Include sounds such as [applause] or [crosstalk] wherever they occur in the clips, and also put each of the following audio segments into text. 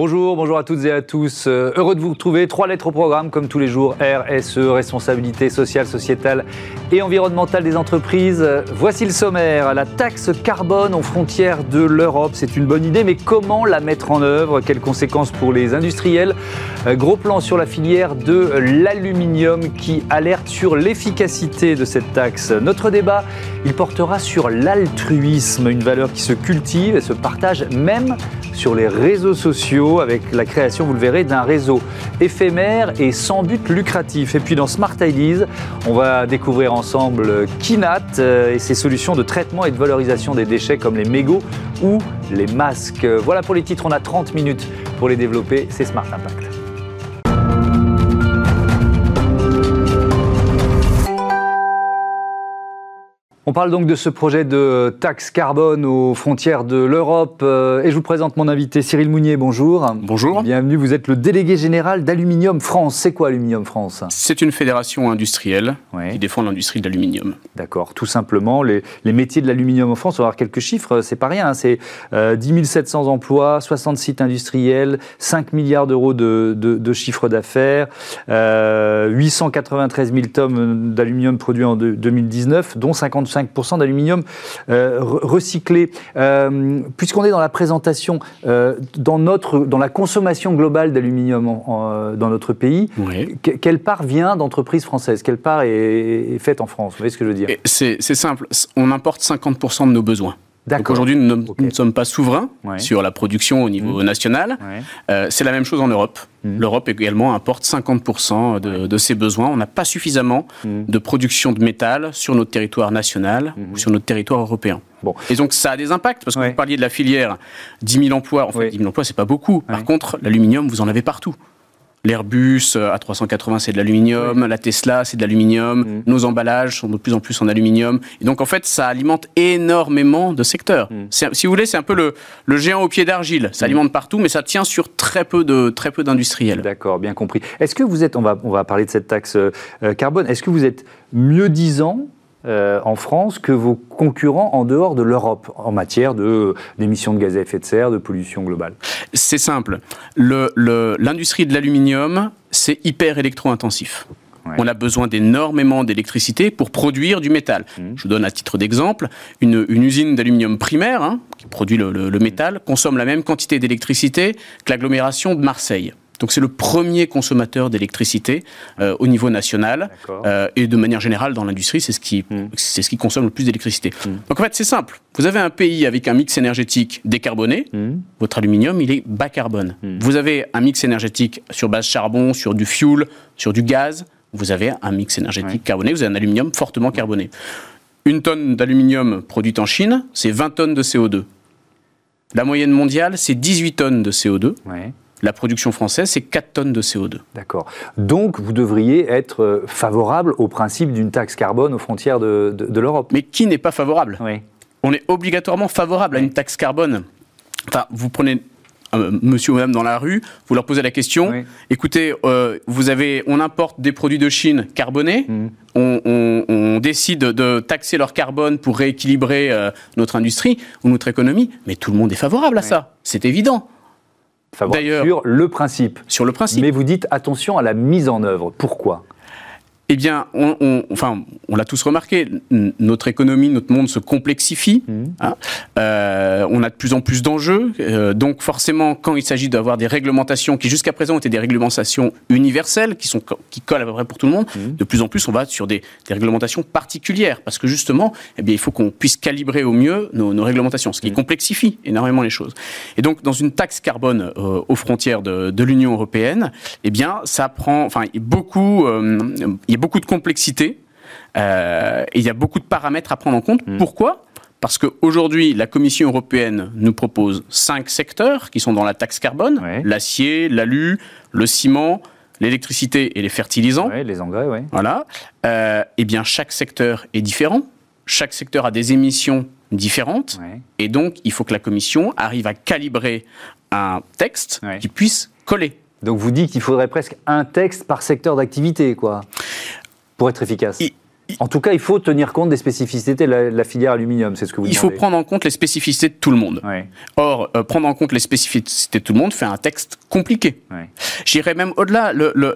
Bonjour, bonjour à toutes et à tous. Euh, heureux de vous retrouver. Trois lettres au programme, comme tous les jours. RSE, responsabilité sociale, sociétale et environnementale des entreprises. Voici le sommaire. La taxe carbone aux frontières de l'Europe, c'est une bonne idée, mais comment la mettre en œuvre? Quelles conséquences pour les industriels? Euh, Gros plan sur la filière de l'aluminium qui alerte sur l'efficacité de cette taxe. Notre débat, il portera sur l'altruisme, une valeur qui se cultive et se partage même sur les réseaux sociaux avec la création, vous le verrez, d'un réseau éphémère et sans but lucratif. Et puis dans Smart Ideas, on va découvrir ensemble Kinat euh, et ses solutions de traitement et de valorisation des déchets comme les mégots ou les masques. Voilà pour les titres, on a 30 minutes pour les développer, c'est Smart Impact. On parle donc de ce projet de taxe carbone aux frontières de l'Europe euh, et je vous présente mon invité Cyril Mounier, bonjour. Bonjour. Bienvenue, vous êtes le délégué général d'Aluminium France. C'est quoi Aluminium France? C'est une fédération industrielle qui défend l'industrie de l'aluminium. D'accord, tout simplement, les, métiers de l'aluminium en France, on va avoir quelques chiffres, c'est pas rien, hein. c'est 10 700 emplois, 60 sites industriels, 5 milliards d'euros de, de, chiffre d'affaires, 893 000 tonnes d'aluminium produits en 2019, dont 55 5% d'aluminium euh, recyclé. Euh, puisqu'on est dans la présentation, euh, dans, notre, dans la consommation globale d'aluminium dans notre pays, quelle part vient d'entreprises françaises? Quelle part est, faite en France? Vous voyez ce que je veux dire? C'est simple, on importe 50% de nos besoins. Donc aujourd'hui, nous, ne sommes pas souverains sur la production au niveau mmh. national. Euh, c'est la même chose en Europe. Mmh. L'Europe également importe 50% de, ses besoins. On n'a pas suffisamment mmh. de production de métal sur notre territoire national ou sur notre territoire européen. Bon. Et donc ça a des impacts, parce que vous parliez de la filière, 10 000 emplois, en fait 10 000 emplois c'est pas beaucoup. Par contre, l'aluminium, vous en avez partout. L'Airbus euh, A380, c'est de l'aluminium. La Tesla, c'est de l'aluminium. Mm. Nos emballages sont de plus en plus en aluminium. Et donc, en fait, ça alimente énormément de secteurs. Mm. Si vous voulez, c'est un peu le, le, géant au pied d'argile. Ça mm. alimente partout, mais ça tient sur très peu de très peu d'industriels. D'accord, bien compris. Est-ce que vous êtes, on va, on va parler de cette taxe euh, carbone, est-ce que vous êtes mieux disant euh, en France que vos concurrents en dehors de l'Europe en matière d'émissions de, gaz à effet de serre, de pollution globale C'est simple. L'industrie de l'aluminium, c'est hyper électro-intensif. On a besoin d'énormément d'électricité pour produire du métal. Mmh. Je vous donne à titre d'exemple, une, usine d'aluminium primaire, hein, qui produit le, le métal, consomme la même quantité d'électricité que l'agglomération de Marseille. Donc c'est le premier consommateur d'électricité euh, au niveau national euh, et de manière générale dans l'industrie, c'est ce qui hmm. c'est ce qui consomme le plus d'électricité. Hmm. Donc en fait c'est simple. Vous avez un pays avec un mix énergétique décarboné, hmm. votre aluminium il est bas carbone. Vous avez un mix énergétique sur base charbon, sur du fuel, sur du gaz. Vous avez un mix énergétique carboné. Vous avez un aluminium fortement carboné. Une tonne d'aluminium produite en Chine, c'est 20 tonnes de CO2. La moyenne mondiale, c'est 18 tonnes de CO2. Ouais. La production française, c'est 4 tonnes de CO2. D'accord. Donc, vous devriez être euh, favorable au principe d'une taxe carbone aux frontières de, l'Europe. Mais qui n'est pas favorable? Oui. On est obligatoirement favorable à une taxe carbone. Enfin, vous prenez euh, monsieur ou madame dans la rue, vous leur posez la question, écoutez, euh, vous avez, on importe des produits de Chine carbonés, mmh. on, décide de taxer leur carbone pour rééquilibrer notre industrie ou notre économie, mais tout le monde est favorable à ça, c'est évident sur le principe. Sur le principe. Mais vous dites attention à la mise en œuvre. Pourquoi? Eh bien, on, enfin, on l'a tous remarqué, notre économie, notre monde se complexifie. Mmh. Hein. Euh, on a de plus en plus d'enjeux. Euh, donc, forcément, quand il s'agit d'avoir des réglementations qui, jusqu'à présent, étaient des réglementations universelles, qui, sont, qui collent à peu près pour tout le monde, mmh. de plus en plus, on va sur des, réglementations particulières. Parce que, justement, eh bien, il faut qu'on puisse calibrer au mieux nos, réglementations, ce qui mmh. complexifie énormément les choses. Et donc, dans une taxe carbone euh, aux frontières de, de l'Union européenne, eh bien, ça prend, enfin, beaucoup, il beaucoup de complexité euh, et il y a beaucoup de paramètres à prendre en compte. Mm. Pourquoi? Parce qu'aujourd'hui, la Commission européenne nous propose cinq secteurs qui sont dans la taxe carbone l'acier, l'alu, le ciment, l'électricité et les fertilisants. les engrais, oui. Voilà. Euh, eh bien, chaque secteur est différent. Chaque secteur a des émissions différentes. Et donc, il faut que la Commission arrive à calibrer un texte qui puisse coller. Donc vous dites qu'il faudrait presque un texte par secteur d'activité, quoi, pour être efficace. En tout cas, il faut tenir compte des spécificités de la, filière aluminium, c'est ce que vous Il faut prendre en compte les spécificités de tout le monde. Or, euh, prendre en compte les spécificités de tout le monde fait un texte compliqué. J'irais même au-delà.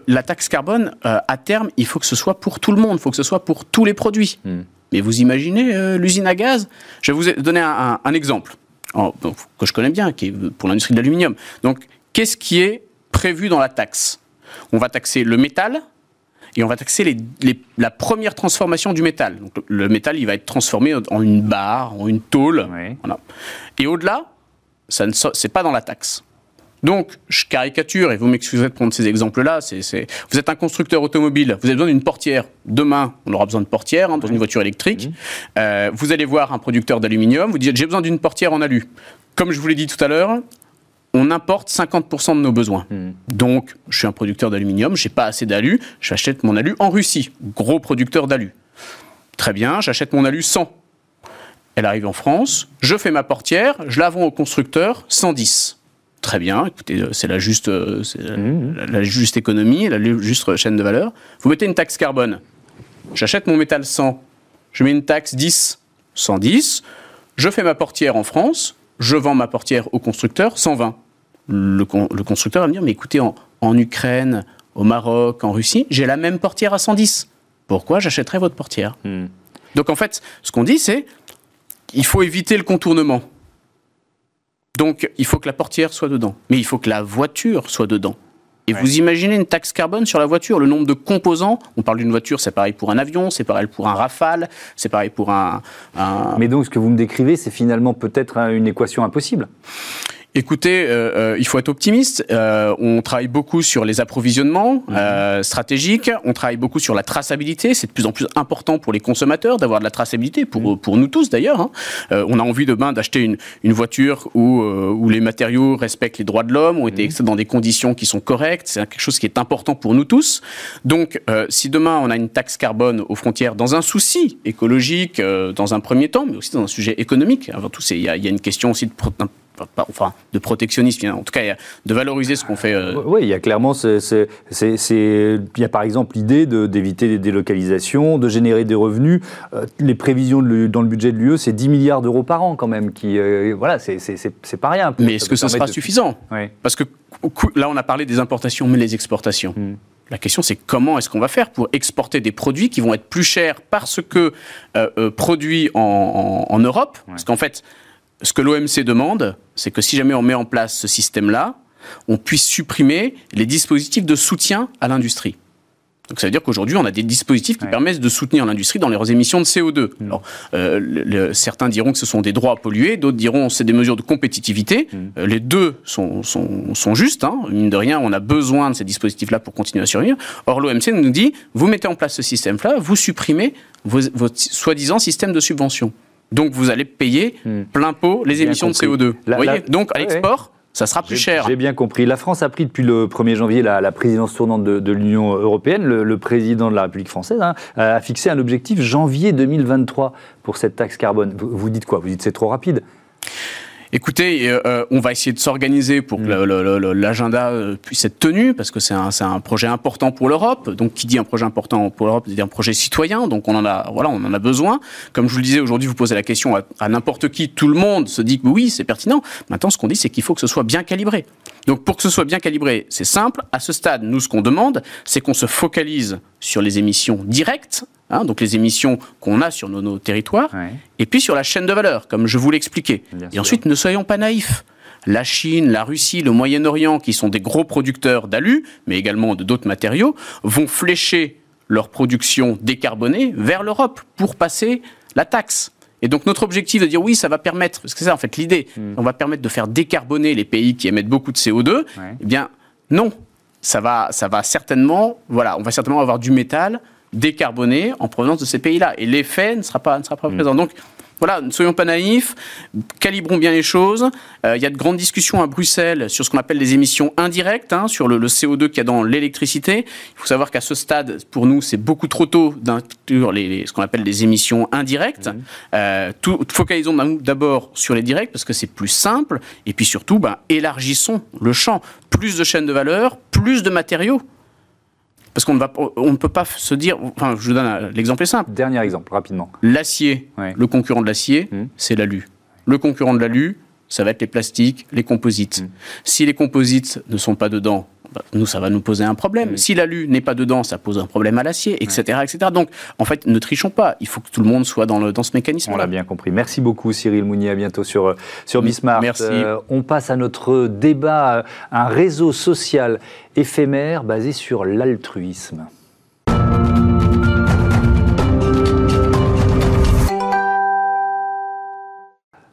la taxe carbone, euh, à terme, il faut que ce soit pour tout le monde, il faut que ce soit pour tous les produits. Hmm. Mais vous imaginez euh, l'usine à gaz? Je vais vous donner un, exemple que je connais bien, qui est pour l'industrie de l'aluminium. Donc, qu'est-ce qui est prévu dans la taxe On va taxer le métal, et on va taxer la première transformation du métal. Donc, le métal, il va être transformé en une barre, en une tôle. Et au-delà, ce n'est pas dans la taxe. Donc, je caricature, et vous m'excuserez de prendre ces exemples-là, vous êtes un constructeur automobile, vous avez besoin d'une portière. Demain, on aura besoin de portière hein, dans une voiture électrique. Euh, vous allez voir un producteur d'aluminium, vous dites j'ai besoin d'une portière en alu. Comme je vous l'ai dit tout à l'heure, on importe 50% de nos besoins. Hmm. Donc, je suis un producteur d'aluminium, j'ai pas assez d'alu, j'achète mon alu en Russie, gros producteur d'alu. Très bien, j'achète mon alu 100. Elle arrive en France, je fais ma portière, je la vends au constructeur 110. Très bien, écoutez, c'est la juste, euh, hmm. la, juste économie, la juste chaîne de valeur. Vous mettez une taxe carbone. J'achète mon métal 100, je mets une taxe 10, 110. Je fais ma portière en France, je vends ma portière au constructeur 120 le, constructeur va me dire, mais écoutez, en, Ukraine, au Maroc, en Russie, j'ai la même portière à 110. Pourquoi j'achèterais votre portière hmm. Donc en fait, ce qu'on dit, c'est il faut éviter le contournement. Donc il faut que la portière soit dedans, mais il faut que la voiture soit dedans. Et vous imaginez une taxe carbone sur la voiture, le nombre de composants. On parle d'une voiture, c'est pareil pour un avion, c'est pareil pour un Rafale, c'est pareil pour un, un, Mais donc ce que vous me décrivez, c'est finalement peut-être une équation impossible. Écoutez, euh, euh, il faut être optimiste. Euh, on travaille beaucoup sur les approvisionnements mhm. stratégiques. On travaille beaucoup sur la traçabilité. C'est de plus en plus important pour les consommateurs d'avoir de la traçabilité, pour, mhm. pour nous tous d'ailleurs. Hein. on a envie demain d'acheter une, une voiture où, où les matériaux respectent les droits de l'homme, ont été mmh. dans des conditions qui sont correctes. C'est quelque chose qui est important pour nous tous. Donc, si demain on a une taxe carbone aux frontières dans un souci écologique, dans un premier temps, mais aussi dans un sujet économique, avant tout, il y, y, a une question aussi de enfin, de protectionnisme, en tout cas de valoriser ce qu'on fait. Euh. Oui, il y a clairement, il y a par exemple l'idée d'éviter les délocalisations, de générer des revenus. Euh, les prévisions dans le budget de l'UE, c'est 10 milliards d'euros par an quand même, qui, euh, voilà, c'est pas rien. Mais est-ce que ce sera suffisant? Parce que là, on a parlé des importations, mais les exportations. Hmm. La question, c'est comment est-ce qu'on va faire pour exporter des produits qui vont être plus chers parce que produits en, en Europe? Parce qu'en fait, ce que l'OMC demande, c'est que si jamais on met en place ce système-là, on puisse supprimer les dispositifs de soutien à l'industrie. Donc ça veut dire qu'aujourd'hui, on a des dispositifs qui permettent de soutenir l'industrie dans leurs émissions de CO2. Mm. Alors, euh, certains diront que ce sont des droits à polluer, d'autres diront que c'est des mesures de compétitivité. Mm. Euh, les deux sont, sont, sont justes. Hein. Mine de rien, on a besoin de ces dispositifs-là pour continuer à survivre. Or, l'OMC nous dit, vous mettez en place ce système-là, vous supprimez votre soi-disant système de subvention. Donc vous allez payer hmm. plein pot les émissions de CO2. Vous voyez Donc à l'export, ça sera plus cher. J'ai bien compris. La France a pris depuis le 1er janvier la, présidence tournante de, l'Union européenne. Le, président de la République française hein, a fixé un objectif janvier 2023 pour cette taxe carbone. vous dites quoi? Vous dites c'est trop rapide? Écoutez, euh, euh, on va essayer de s'organiser pour que mm. l'agenda euh, puisse être tenu, parce que c'est un, un, projet important pour l'Europe. Donc, qui dit un projet important pour l'Europe, dit un projet citoyen. Donc, on en a, voilà, on en a besoin. Comme je vous le disais, aujourd'hui, vous posez la question à, à n'importe qui, tout le monde se dit que oui, c'est pertinent. Maintenant, ce qu'on dit, c'est qu'il faut que ce soit bien calibré. Donc, pour que ce soit bien calibré, c'est simple. À ce stade, nous, ce qu'on demande, c'est qu'on se focalise sur les émissions directes Hein, donc les émissions qu'on a sur nos, territoires, et puis sur la chaîne de valeur, comme je vous l'expliquais. Et ensuite, ne soyons pas naïfs. La Chine, la Russie, le Moyen-Orient, qui sont des gros producteurs d'alu, mais également de d'autres matériaux, vont flécher leur production décarbonée vers l'Europe pour passer la taxe. Et donc notre objectif de dire oui, ça va permettre, parce que c'est ça en fait l'idée, hmm. on va permettre de faire décarboner les pays qui émettent beaucoup de CO2. Eh bien non, ça va, ça va certainement, voilà, on va certainement avoir du métal décarbonés en provenance de ces pays-là. Et l'effet ne sera pas, ne sera pas mm. présent. Donc, voilà, ne soyons pas naïfs, calibrons bien les choses. Euh, il y a de grandes discussions à Bruxelles sur ce qu'on appelle les émissions indirectes, hein, sur le, CO2 qu'il y a dans l'électricité. Il faut savoir qu'à ce stade, pour nous, c'est beaucoup trop tôt d'inclure les, ce qu'on appelle les émissions indirectes. Mmh. Euh, tout, focalisons d'abord sur les directs parce que c'est plus simple. Et puis surtout, ben, élargissons le champ. Plus de chaînes de valeur, plus de matériaux Parce qu'on ne, va, on ne peut pas se dire, enfin je vous donne l'exemple simple. Dernier exemple, rapidement. L'acier, le concurrent de l'acier, mmh. c'est l'alu. Le concurrent de l'alu, ça va être les plastiques, les composites. Mmh. Si les composites ne sont pas dedans, bah, nous, ça va nous poser un problème. Si l'alu n'est pas dedans, ça pose un problème à l'acier, etc., etc. Donc, en fait, ne trichons pas. Il faut que tout le monde soit dans, le, dans ce mécanisme. On l'a bien compris. Merci beaucoup, Cyril Mounier. À bientôt sur, sur Bismarck. Merci. Euh, on passe à notre débat, un réseau social éphémère basé sur l'altruisme.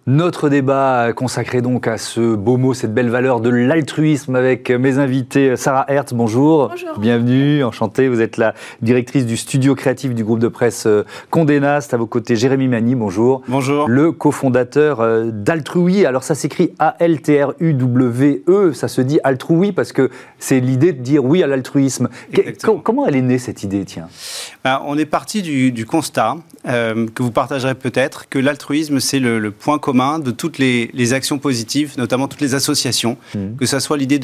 Notre débat consacré donc à ce beau mot, cette belle valeur de l'altruisme avec mes invités. Sarah Hertz, bonjour. Bonjour. Bienvenue, enchantée. Vous êtes la directrice du studio créatif du groupe de presse euh, Condé Nast. À vos côtés, Jérémy Mani, bonjour. Bonjour. Le cofondateur euh, d'Altrui. Alors ça s'écrit A-L-T-R-U-W-E. Ça se dit Altrui parce que c'est l'idée de dire oui à l'altruisme. Comment elle est née cette idée, tiens? Ben, On est parti du, constat euh, que vous partagerez peut-être que l'altruisme, c'est le point commun de toutes les, actions positives, notamment toutes les associations, mmh. que ce soit l'idée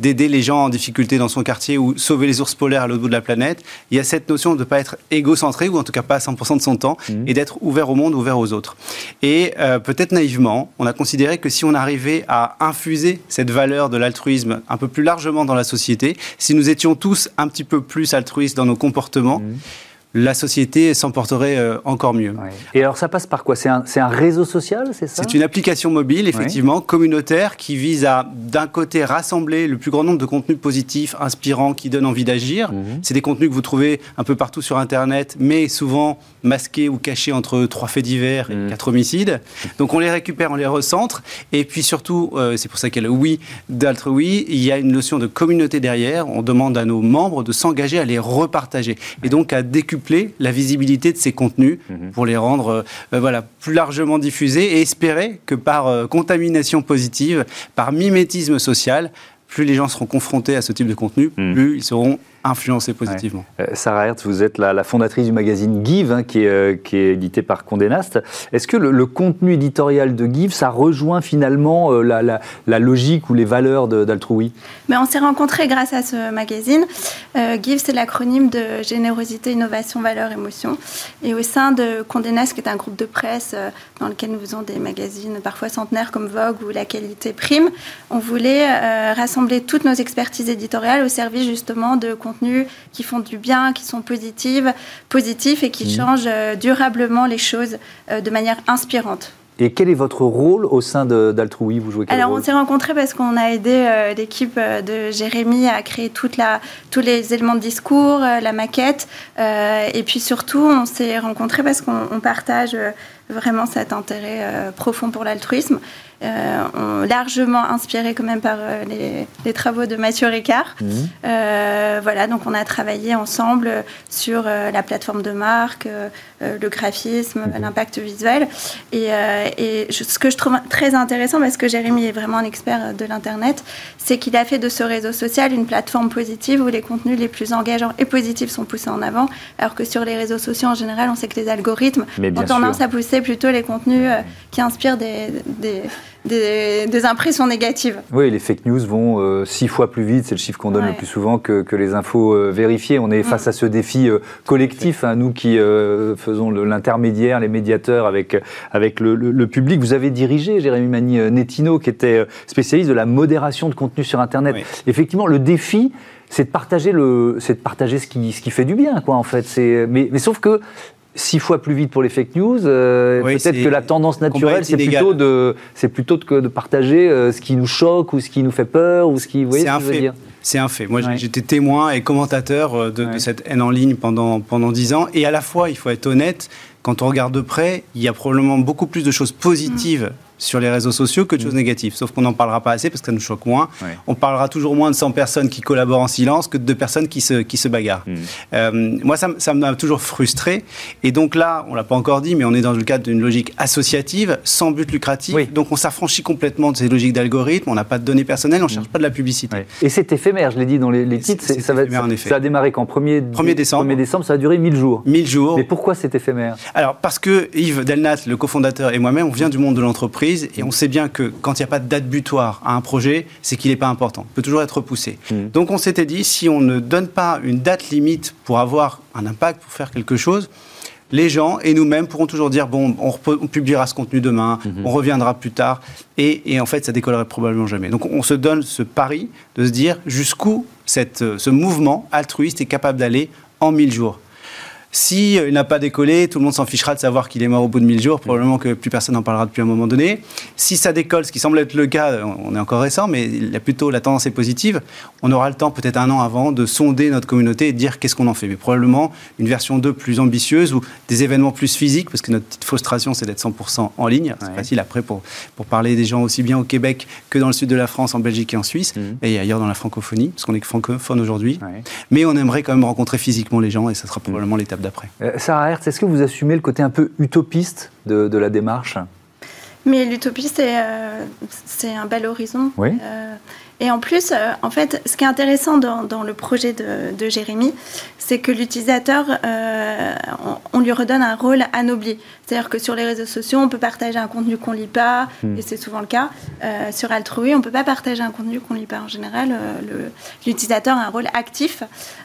d'aider les gens en difficulté dans son quartier ou sauver les ours polaires à l'autre bout de la planète. Il y a cette notion de ne pas être égocentré, ou en tout cas pas à 100% de son temps, mmh. et d'être ouvert au monde, ouvert aux autres. Et euh, peut-être naïvement, on a considéré que si on arrivait à infuser cette valeur de l'altruisme un peu plus largement dans la société, si nous étions tous un petit peu plus altruistes dans nos comportements, mmh la société s'emporterait euh, encore mieux. Et alors ça passe par quoi? C'est un, un, réseau social, c'est ça? C'est une application mobile, effectivement, communautaire, qui vise à, d'un côté, rassembler le plus grand nombre de contenus positifs, inspirants, qui donnent envie d'agir. Mhm. C'est des contenus que vous trouvez un peu partout sur Internet, mais souvent masqués ou cachés entre trois faits divers et mhm. quatre homicides. Donc on les récupère, on les recentre. Et puis surtout, euh, c'est pour ça qu'il y a le oui d'Altre Oui, il y a une notion de communauté derrière. On demande à nos membres de s'engager à les repartager. Et donc à décupler la visibilité de ces contenus mhm. pour les rendre euh, euh, voilà, plus largement diffusés et espérer que par euh, contamination positive, par mimétisme social, plus les gens seront confrontés à ce type de contenu, mhm. plus ils seront influencer positivement. Euh, Sarah Hertz, vous êtes la, fondatrice du magazine Give, hein, qui, est, euh, qui, est, édité par Condé Nast. Est-ce que le, contenu éditorial de Give, ça rejoint finalement euh, la, la, logique ou les valeurs d'Altrui Mais On s'est rencontrés grâce à ce magazine. Give, c'est l'acronyme de générosité, innovation, valeur, émotion. Et au sein de Condé Nast, qui est un groupe de presse dans lequel nous faisons des magazines parfois centenaires comme Vogue ou La Qualité Prime, on voulait rassembler toutes nos expertises éditoriales au service justement de contenus qui font du bien, qui sont positives, positifs et qui mmh. changent euh, durablement les choses euh, de manière inspirante. Et quel est votre rôle au sein d'Altrui? Vous jouez Alors, on s'est rencontrés parce qu'on a aidé euh, l'équipe de Jérémy à créer toute la, tous les éléments de discours, la maquette. et puis surtout, on s'est rencontrés parce qu'on partage vraiment cet intérêt profond pour l'altruisme. Euh, largement inspiré quand même par euh, les, travaux de Mathieu Ricard. Mmh. Euh, voilà, donc on a travaillé ensemble sur la plateforme de marque, le graphisme, mmh. l'impact visuel. Et, ce que je trouve très intéressant, parce que Jérémy est vraiment un expert de l'Internet, c'est qu'il a fait de ce réseau social une plateforme positive où les contenus les plus engageants et positifs sont poussés en avant, alors que sur les réseaux sociaux en général, on sait que les algorithmes ont tendance à pousser plutôt les contenus qui inspirent des, des, impressions négatives. Oui, les fake news vont euh, six fois plus vite, c'est le chiffre qu'on donne le plus souvent que, les infos euh, vérifiées. On est mm. face à ce défi euh, collectif, hein, nous qui faisons l'intermédiaire, les médiateurs avec, avec le, public. Vous avez dirigé, Jérémy Mani Nettino, qui était spécialiste de la modération de contenu sur Internet. Effectivement, le défi, c'est de partager le, c'est de partager ce qui, ce qui fait du bien, quoi, en fait. C'est, mais, mais sauf que six fois plus vite pour les fake news. Euh, peut-être que la tendance naturelle, c'est plutôt de, c'est plutôt de, de partager euh, ce qui nous choque ou ce qui nous fait peur ou ce qui, vous voyez ce que je veux dire c'est un fait. Moi, j'étais témoin et commentateur euh, de, cette haine en ligne pendant pendant dix ans. Et à la fois, il faut être honnête, quand on regarde de près, il y a probablement beaucoup plus de choses positives sur les réseaux sociaux que de choses mm. négatives. Sauf qu'on n'en parlera pas assez parce que ça nous choque moins. On parlera toujours moins de 100 personnes qui collaborent en silence que de personnes qui se, qui se bagarrent. Mm. Euh, moi, ça, ça m'a toujours frustré. Et donc là, on l'a pas encore dit, mais on est dans le cadre d'une logique associative, sans but lucratif. Donc on s'affranchit complètement de ces logiques d'algorithme. On n'a pas de données personnelles, on ne cherche mm. pas de la publicité. Et c'est éphémère, je l'ai dit dans les, titres. Ça, va, ça, a démarré quand? 1er, 1er décembre. 1er décembre, ça a duré 1000 jours. 1000 jours. Mais pourquoi c'est éphémère? Alors, parce que Yves Delnat, le cofondateur, et moi-même, on vient du monde de l'entreprise et on sait bien que quand il n'y a pas de date butoir à un projet, c'est qu'il n'est pas important. Il peut toujours être repoussé. Mmh. Donc on s'était dit, si on ne donne pas une date limite pour avoir un impact, pour faire quelque chose, les gens et nous-mêmes pourront toujours dire bon, on, publiera ce contenu demain, mmh. on reviendra plus tard, et, en fait, ça décollerait probablement jamais. Donc, on se donne ce pari de se dire jusqu'où ce mouvement altruiste est capable d'aller en 1000 jours. Si il n'a pas décollé, tout le monde s'en fichera de savoir qu'il est mort au bout de 1000 jours. Probablement que plus personne n'en parlera depuis un moment donné. Si ça décolle, ce qui semble être le cas, on est encore récent, mais plutôt la tendance est positive. On aura le temps, peut-être un an avant, de sonder notre communauté et de dire qu'est-ce qu'on en fait. Mais probablement une version 2 plus ambitieuse ou des événements plus physiques, parce que notre petite frustration, c'est d'être 100% en ligne. C'est facile après pour, pour parler des gens aussi bien au Québec que dans le sud de la France, en Belgique et en Suisse, mmh. et ailleurs dans la francophonie, parce qu'on est francophone aujourd'hui. Mais on aimerait quand même rencontrer physiquement les gens et ça sera probablement l'étape d'après. Euh, Sarah Hertz, est-ce que vous assumez le côté un peu utopiste de, la démarche? Mais l'utopie, c'est euh, un bel horizon. Oui. Euh, et en plus, euh, en fait, ce qui est intéressant dans, le projet de, Jérémy, c'est que l'utilisateur, euh, on, lui redonne un rôle anobli. C'est-à-dire que sur les réseaux sociaux, on peut partager un contenu qu'on lit pas, hmm. et c'est souvent le cas. Euh, sur Altrui, on peut pas partager un contenu qu'on lit pas. En général, l'utilisateur a un rôle actif.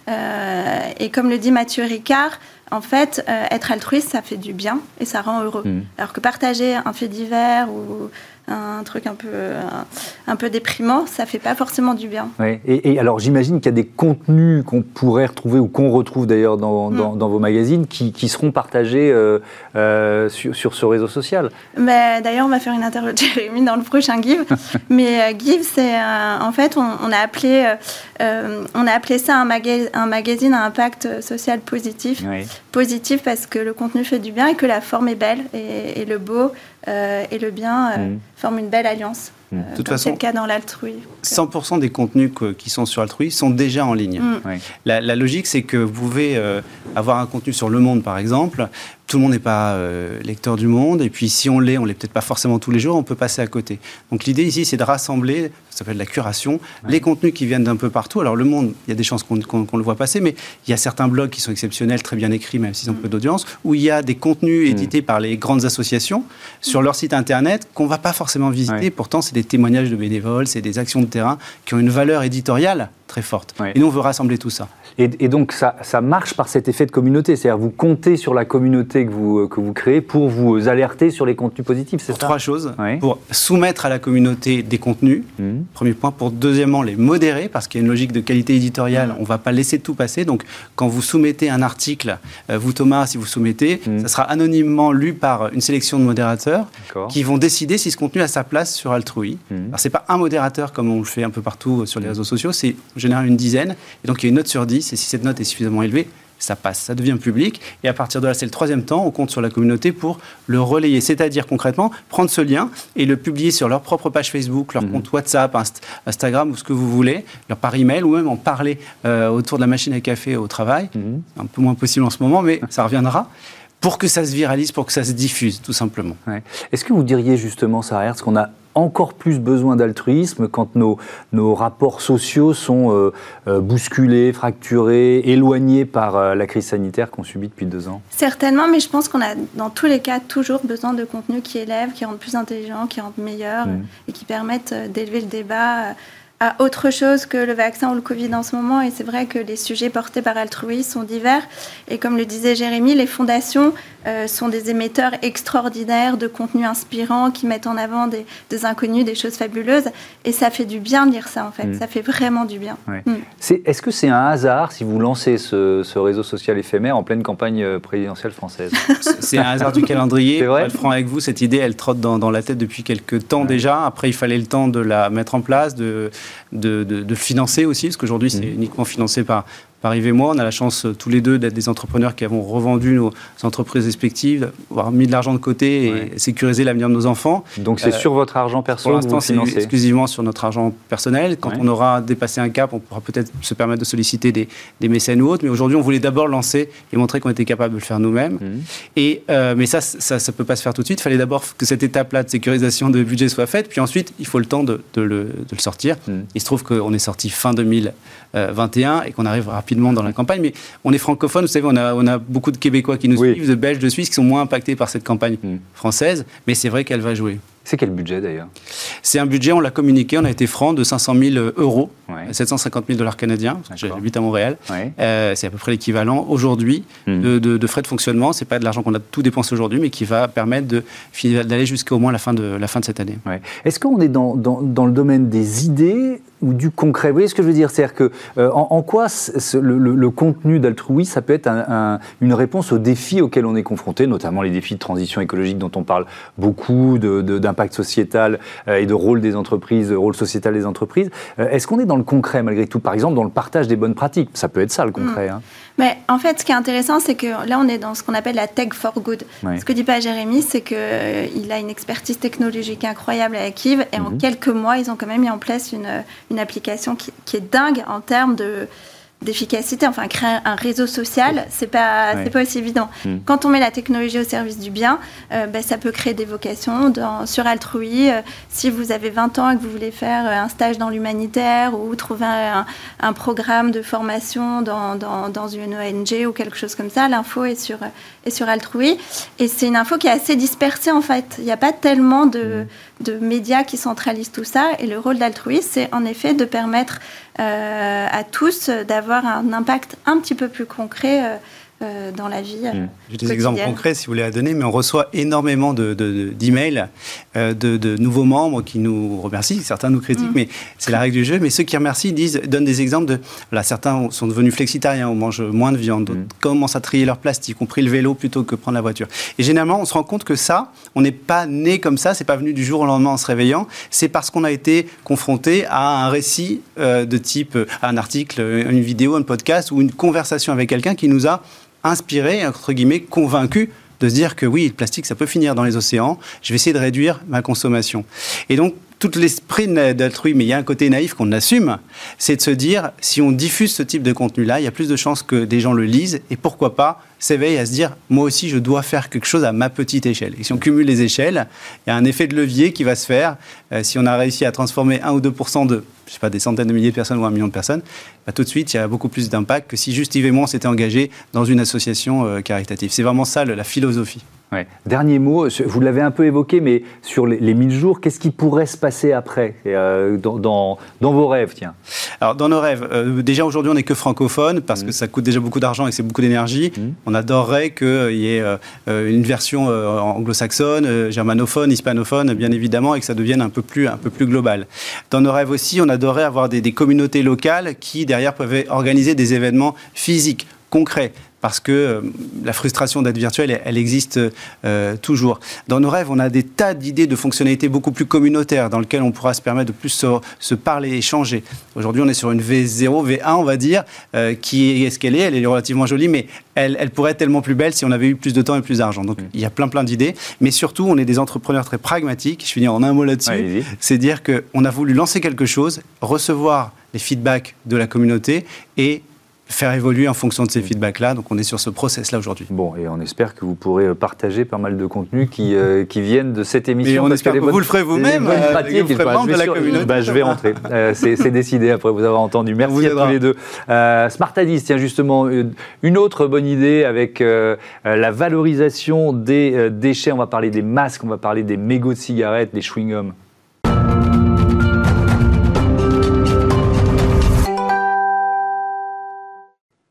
et comme le dit Mathieu Ricard, en fait, être altruiste, ça fait du bien et ça rend heureux. Hmm. Alors que partager un fait divers ou un truc un peu, un, peu déprimant, ça fait pas forcément du bien. Et, alors j'imagine qu'il y a des contenus qu'on pourrait retrouver ou qu'on retrouve d'ailleurs dans, mm. dans, vos magazines qui, qui seront partagés euh, euh, sur, sur, ce réseau social. D'ailleurs, on va faire une interview de Jérémy dans le prochain Give. [laughs] Mais euh, Give, c'est en fait, on, a appelé, on a appelé ça un, un magazine à impact social positif. Positif parce que le contenu fait du bien et que la forme est belle et, et le beau euh, et le bien euh, mm. forment une belle alliance. Mm. Euh, toute façon, c'est le cas dans l'altrui. 100% des contenus qui sont sur Altrui sont déjà en ligne. Mm. La, la, logique, c'est que vous pouvez avoir un contenu sur Le Monde, par exemple, tout le monde n'est pas euh, lecteur du monde, et puis si on l'est, on l'est peut-être pas forcément tous les jours, on peut passer à côté. Donc l'idée ici, c'est de rassembler, ça s'appelle la curation, les contenus qui viennent d'un peu partout. Alors le monde, il y a des chances qu'on le voit passer, mais il y a certains blogs qui sont exceptionnels, très bien écrits, même s'ils ont peu d'audience, où il y a des contenus mm. édités par les grandes associations sur leur site internet qu'on va pas forcément visiter. Pourtant, c'est des témoignages de bénévoles, c'est des actions de terrain qui ont une valeur éditoriale très forte. Et nous, on veut rassembler tout ça. Et, donc, ça, ça, marche par cet effet de communauté. C'est-à-dire, vous comptez sur la communauté que vous, que vous créez pour vous alerter sur les contenus positifs, c'est ça Trois choses. Pour soumettre à la communauté des contenus, mmh. premier point. Pour deuxièmement, les modérer, parce qu'il y a une logique de qualité éditoriale. Mmh. On ne va pas laisser tout passer. Donc, quand vous soumettez un article, euh, vous Thomas, si vous soumettez, mmh. ça sera anonymement lu par une sélection de modérateurs qui vont décider si ce contenu a sa place sur Altrui. Alors, c'est pas un modérateur comme on le fait un peu partout sur les réseaux sociaux, c'est en général une dizaine. Et donc, il y a une note sur 10 et si cette note est suffisamment élevée, ça passe, ça devient public. Et à partir de là, c'est le troisième temps, on compte sur la communauté pour le relayer. C'est-à-dire concrètement, prendre ce lien et le publier sur leur propre page Facebook, leur mhm. compte WhatsApp, Instagram ou ce que vous voulez, leur par email ou même en parler euh, autour de la machine à café au travail. Mhm. Un peu moins possible en ce moment, mais ça reviendra pour que ça se viralise, pour que ça se diffuse, tout simplement. Est-ce que vous diriez justement, Sarah ce qu'on a encore plus besoin d'altruisme quand nos, nos, rapports sociaux sont euh, euh, bousculés, fracturés, éloignés par euh, la crise sanitaire qu'on subit depuis deux ans? Certainement, mais je pense qu'on a dans tous les cas toujours besoin de contenus qui élèvent, qui rendent plus intelligents, qui rendent meilleurs mmh. et qui permettent d'élever le débat à autre chose que le vaccin ou le Covid en ce moment. Et c'est vrai que les sujets portés par Altrui sont divers. Et comme le disait Jérémy, les fondations euh, sont des émetteurs extraordinaires de contenus inspirants qui mettent en avant des, inconnus, des choses fabuleuses. Et ça fait du bien de lire ça, en fait. Mm. Ça fait vraiment du bien. Mm. Est-ce que c'est un hasard si vous lancez ce, réseau social éphémère en pleine campagne euh, présidentielle française? C'est un hasard du calendrier. Pour être franc avec vous, cette idée, elle trotte dans, la tête depuis quelques temps déjà. Après, il fallait le temps de la mettre en place, de, de, financer aussi, parce qu'aujourd'hui, c'est mm. uniquement financé par, par Yves et moi. On a la chance euh, tous les deux d'être des entrepreneurs qui avons revendu nos entreprises respectives, avoir mis de l'argent de côté et sécurisé l'avenir de nos enfants. Donc c'est euh, sur votre argent personnel Pour l'instant, c'est exclusivement sur notre argent personnel. Quand on aura dépassé un cap, on pourra peut-être se permettre de solliciter des, des mécènes ou autres. Mais aujourd'hui, on voulait d'abord lancer et montrer qu'on était capable de le faire nous-mêmes. Mhm. Et euh, mais ça, ça ne peut pas se faire tout de suite. Il fallait d'abord que cette étape-là de sécurisation de budget soit faite. Puis ensuite, il faut le temps de, de, le, de le, sortir. Mhm. Il se trouve qu'on est sorti fin 2021 et qu'on arrive rapidement dans la campagne. Mais on est francophone, vous savez, on a, on a beaucoup de Québécois qui nous suivent, de Belges, de Suisses qui sont moins impactés par cette campagne mm. française, mais c'est vrai qu'elle va jouer. C'est quel budget d'ailleurs? C'est un budget, on l'a communiqué, on a été franc de 500 000 euros, 750 000 dollars canadiens. J'habite à Montréal. Euh, c'est à peu près l'équivalent aujourd'hui hmm. de, frais de fonctionnement. C'est pas de l'argent qu'on a tout dépensé aujourd'hui, mais qui va permettre d'aller jusqu'au moins la fin de, la fin de cette année. Est-ce qu'on est dans, dans, le domaine des idées ou du concret Vous voyez ce que je veux dire? C'est-à-dire que euh, en, quoi le, contenu d'altrui, ça peut être une réponse aux défis auxquels on est confronté, notamment les défis de transition écologique dont on parle beaucoup, d'impact sociétal euh, et de rôle des entreprises, rôle sociétal des entreprises. Est-ce qu'on est dans le concret malgré tout? Par exemple, dans le partage des bonnes pratiques, ça peut être ça le concret. Hmm. Hein. Mais en fait, ce qui est intéressant, c'est que là, on est dans ce qu'on appelle la tech for good. Ce que dit pas Jérémy, c'est qu'il euh, il a une expertise technologique incroyable à Kiv, et en mhm. quelques mois, ils ont quand même mis en place une, une application qui, qui est dingue en termes de d'efficacité. Enfin, créer un réseau social, c'est pas c'est pas aussi évident. Hmm. Quand on met la technologie au service du bien, euh, ben, ça peut créer des vocations dans, sur Altrui. Euh, si vous avez 20 ans et que vous voulez faire euh, un stage dans l'humanitaire ou trouver un, un, programme de formation dans, dans, dans, une ONG ou quelque chose comme ça, l'info est sur est sur Altrui. Et c'est une info qui est assez dispersée en fait. Il n'y a pas tellement de, hmm. de médias qui centralisent tout ça. Et le rôle d'Altrui, c'est en effet de permettre à tous d'avoir un impact un petit peu plus concret euh, euh, dans la vie. Mmh. J'ai des exemples concrets si vous voulez à donner, mais on reçoit énormément d'emails de, de, de, nouveaux membres qui nous remercient. Certains nous critiquent, mmh. mais c'est la règle du jeu. Mais ceux qui remercient disent, donnent des exemples de. Là, certains sont devenus flexitariens ou mangent moins de viande, d'autres mmh. commencent à trier leur plastique, ont pris le vélo plutôt que prendre la voiture. Et généralement, on se rend compte que ça, on n'est pas né comme ça, c'est pas venu du jour au lendemain en se réveillant, c'est parce qu'on a été confronté à un récit euh, de type, un article, une vidéo, un podcast ou une conversation avec quelqu'un qui nous a inspiré, entre guillemets, convaincu de se dire que oui, le plastique, ça peut finir dans les océans, je vais essayer de réduire ma consommation. Et donc, tout l'esprit d'altruisme, mais il y a un côté naïf qu'on assume, c'est de se dire, si on diffuse ce type de contenu-là, il y a plus de chances que des gens le lisent, et pourquoi pas s'éveille à se dire, moi aussi, je dois faire quelque chose à ma petite échelle. Et si on cumule les échelles, il y a un effet de levier qui va se faire. Euh, si on a réussi à transformer 1 ou 2 de, je sais pas, des centaines de milliers de personnes ou un million de personnes, bah, tout de suite, il y a beaucoup plus d'impact que si juste Yves et moi, on s'était engagés dans une association euh, caritative. C'est vraiment ça, la philosophie. Dernier mot, vous l'avez un peu évoqué, mais sur les, les 1000 jours, qu'est-ce qui pourrait se passer après, euh, dans, dans, vos rêves tiens Alors, dans nos rêves, euh, déjà aujourd'hui, on n'est que francophone, parce que mmh. ça coûte déjà beaucoup d'argent et c'est beaucoup d'énergie. Mmh. On adorerait qu'il y ait euh, une version anglo-saxonne, germanophone, hispanophone, bien évidemment, et que ça devienne un peu plus, un peu plus global. Dans nos rêves aussi, on adorerait avoir des, des communautés locales qui, derrière, peuvent organiser des événements physiques concrets parce que euh, la frustration d'être virtuel, elle, existe euh, toujours. Dans nos rêves, on a des tas d'idées de fonctionnalités beaucoup plus communautaires dans lesquelles on pourra se permettre de plus se, parler, échanger. Aujourd'hui, on est sur une V0, V1, on va dire, euh, qui est ce qu'elle est. Elle est relativement jolie, mais elle, elle, pourrait être tellement plus belle si on avait eu plus de temps et plus d'argent. Donc, il y a plein, plein d'idées. Mais surtout, on est des entrepreneurs très pragmatiques. Je finis en un mot là-dessus. C'est dire qu'on a voulu lancer quelque chose, recevoir les feedbacks de la communauté et faire évoluer en fonction de ces feedbacks-là. Donc on est sur ce process-là aujourd'hui. Bon, et on espère que vous pourrez euh, partager pas mal de contenus qui, euh, qui viennent de cette émission. Et on espère que, vous le ferez vous-même. Euh, pratiques, vous la communauté. Bah, je vais rentrer. [laughs] C'est décidé après vous avoir entendu. Merci à tous les deux. Smart Addis, tiens justement, une autre bonne idée avec la valorisation des déchets. On va parler des masques, on va parler des mégots de cigarettes, des chewing-gums.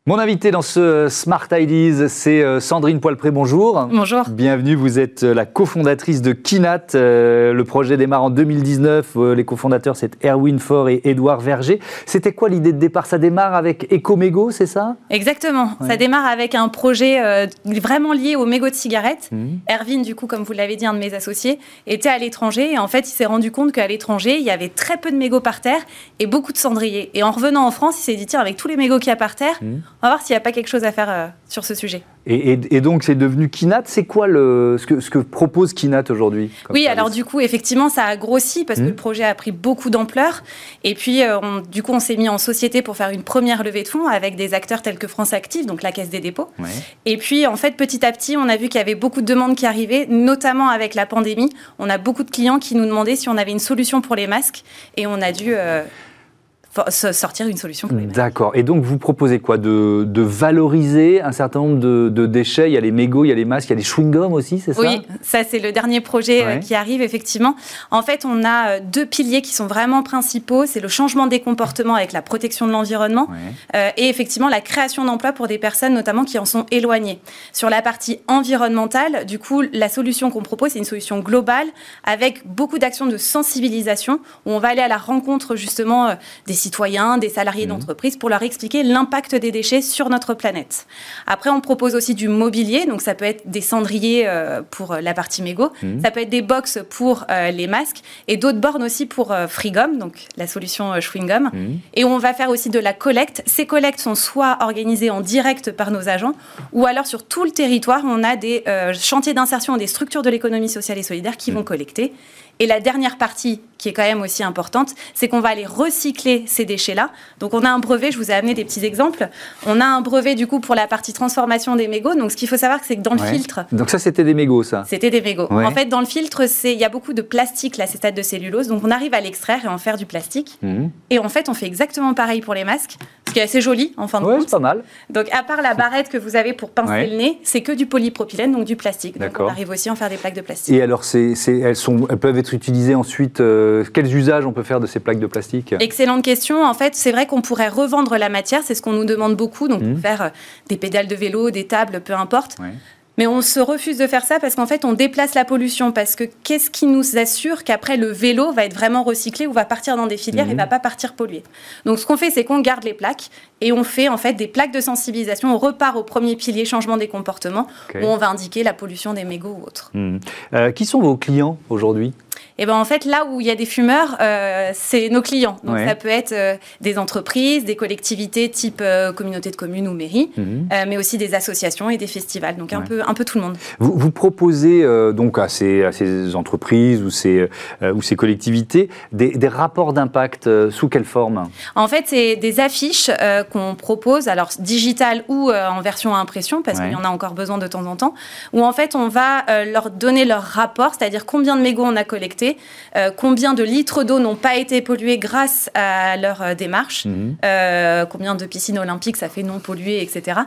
Mon invité dans ce Smart Ideas, c'est euh, Sandrine Poilpré. Bonjour. Bonjour. Bienvenue. Vous êtes euh, la cofondatrice de Kinat. Euh, le projet démarre en 2019. Les cofondateurs, c'est Erwin Faure et Édouard Verger. C'était quoi l'idée de départ? Ça démarre avec Ecomégo, c'est ça? Exactement. Ça démarre avec un projet vraiment lié aux mégots de cigarettes. Mmh. Erwin, du coup, comme vous l'avez dit, un de mes associés, était à l'étranger. Et en fait, il s'est rendu compte qu'à l'étranger, il y avait très peu de mégots par terre et beaucoup de cendriers. Et en revenant en France, il s'est dit, tiens, avec tous les mégots qu'il y a par terre, mmh. On va voir s'il n'y a pas quelque chose à faire euh, sur ce sujet. Et, donc, c'est devenu Kinat. C'est quoi le, ce, que, ce que propose Kinat aujourd'hui Oui, alors du coup, effectivement, ça a grossi parce que hmm. le projet a pris beaucoup d'ampleur. Et puis, euh, du coup, on s'est mis en société pour faire une première levée de fonds avec des acteurs tels que France Active, donc la Caisse des dépôts. Et puis, en fait, petit à petit, on a vu qu'il y avait beaucoup de demandes qui arrivaient, notamment avec la pandémie. On a beaucoup de clients qui nous demandaient si on avait une solution pour les masques. Et on a dû... Euh, sortir une solution. D'accord. Et donc vous proposez quoi? De, valoriser un certain nombre de, déchets? Il y a les mégots, il y a les masques, il y a les chewing-gums aussi, c'est ça? Oui, ça c'est le dernier projet qui arrive effectivement. En fait, on a deux piliers qui sont vraiment principaux. C'est le changement des comportements avec la protection de l'environnement et effectivement la création d'emplois pour des personnes notamment qui en sont éloignées. Sur la partie environnementale, du coup, la solution qu'on propose, c'est une solution globale avec beaucoup d'actions de sensibilisation où on va aller à la rencontre justement euh, des citoyens, des salariés mmh. d'entreprise pour leur expliquer l'impact des déchets sur notre planète. Après, on propose aussi du mobilier, donc ça peut être des cendriers euh, pour la partie mégot, mmh. ça peut être des box pour euh, les masques et d'autres bornes aussi pour Freegum, donc la solution Chewing-Gum. Mmh. Et on va faire aussi de la collecte. Ces collectes sont soit organisées en direct par nos agents ou alors sur tout le territoire, on a des chantiers d'insertion et des structures de l'économie sociale et solidaire qui vont collecter. Et la dernière partie, qui est quand même aussi importante, c'est qu'on va aller recycler ces déchets-là. Donc on a un brevet, je vous ai amené des petits exemples. On a un brevet du coup pour la partie transformation des mégots. Donc ce qu'il faut savoir, c'est que dans le filtre... Donc ça, c'était des mégots, ça C'était des mégots. En fait, dans le filtre, il y a beaucoup de plastique, l'acétate de cellulose. Donc on arrive à l'extraire et en faire du plastique. Mhm. Et en fait, on fait exactement pareil pour les masques, ce qui est assez joli en fin de compte. c'est pas mal. Donc à part la barrette que vous avez pour pincer le nez, c'est que du polypropylène, donc du plastique. Donc on arrive aussi à en faire des plaques de plastique. Et alors, elles, sont, elles peuvent être utilisées ensuite euh, Quels usages on peut faire de ces plaques de plastique? Excellente question. En fait, c'est vrai qu'on pourrait revendre la matière, c'est ce qu'on nous demande beaucoup, donc mmh. faire euh, des pédales de vélo, des tables, peu importe. Mais on se refuse de faire ça parce qu'en fait, on déplace la pollution. Parce que qu'est-ce qui nous assure qu'après, le vélo va être vraiment recyclé ou va partir dans des filières et et mmh. va pas partir pollué? Donc, ce qu'on fait, c'est qu'on garde les plaques et on fait en fait des plaques de sensibilisation. On repart au premier pilier, changement des comportements, où on va indiquer la pollution des mégots ou autres. Mmh. Euh, qui sont vos clients aujourd'hui? Et ben en fait là où il y a des fumeurs, euh, c'est nos clients. Donc ça peut être euh, des entreprises, des collectivités type euh, communauté de communes ou mairie, mhm. mais aussi des associations et des festivals. Donc un peu un peu tout le monde. Vous, vous proposez donc à ces, à ces, entreprises ou ces ou ces collectivités des, des rapports d'impact sous quelle forme? En fait c'est des affiches qu'on propose, alors digitales ou en version à impression parce qu'il y en a encore besoin de temps en temps, où en fait on va leur donner leur rapport, c'est-à-dire combien de mégots on a collecté euh, combien de litres d'eau n'ont pas été pollués grâce à leur euh, démarche, mhm. euh, combien de piscines olympiques ça fait non polluées, etc.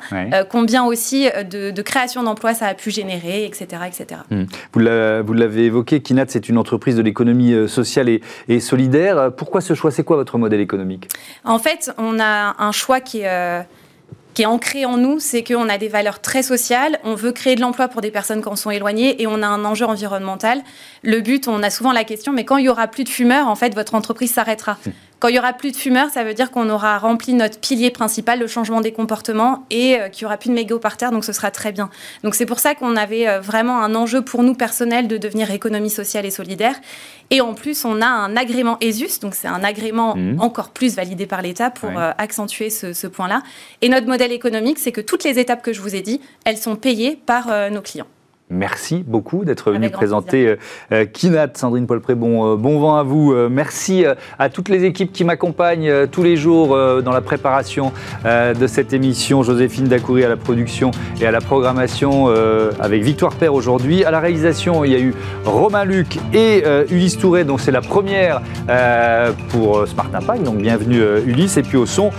combien aussi de, création d'emplois ça a pu générer, etc. etc. Mhm. Vous l'avez évoqué, Kinat, c'est une entreprise de l'économie sociale et, solidaire. Pourquoi ce choix? C'est quoi votre modèle économique? En fait, on a un choix qui est qui est ancré en nous, c'est qu'on a des valeurs très sociales, on veut créer de l'emploi pour des personnes qui en sont éloignées et on a un enjeu environnemental. Le but, on a souvent la question, mais quand il y aura plus de fumeurs, en fait, votre entreprise s'arrêtera. Quand il y aura plus de fumeurs, ça veut dire qu'on aura rempli notre pilier principal, le changement des comportements, et euh, qu'il y aura plus de mégots par terre, donc ce sera très bien. Donc c'est pour ça qu'on avait euh, vraiment un enjeu pour nous personnel de devenir économie sociale et solidaire. Et en plus, on a un agrément ESUS, donc c'est un agrément mmh. encore plus validé par l'État pour euh, accentuer ce, ce point-là. Et notre modèle économique, c'est que toutes les étapes que je vous ai dit, elles sont payées par nos clients. Merci beaucoup d'être venu présenter euh, euh, Kinat. Sandrine Paulpré, bon, euh, bon vent à vous. merci à toutes les équipes qui m'accompagnent tous les jours dans la préparation de cette émission. Joséphine Dacoury à la production et à la programmation avec Victoire Père aujourd'hui. À la réalisation, il y a eu Romain Luc et Ulysse Touré, donc c'est la première pour Smart Impact. Donc bienvenue Ulysse. Et puis au son,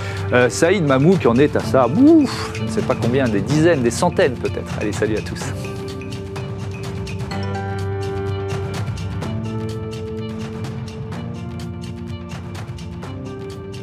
Saïd Mamou qui en est à ça, ouf, je ne sais pas combien, des dizaines, des centaines peut-être. Allez, salut à tous.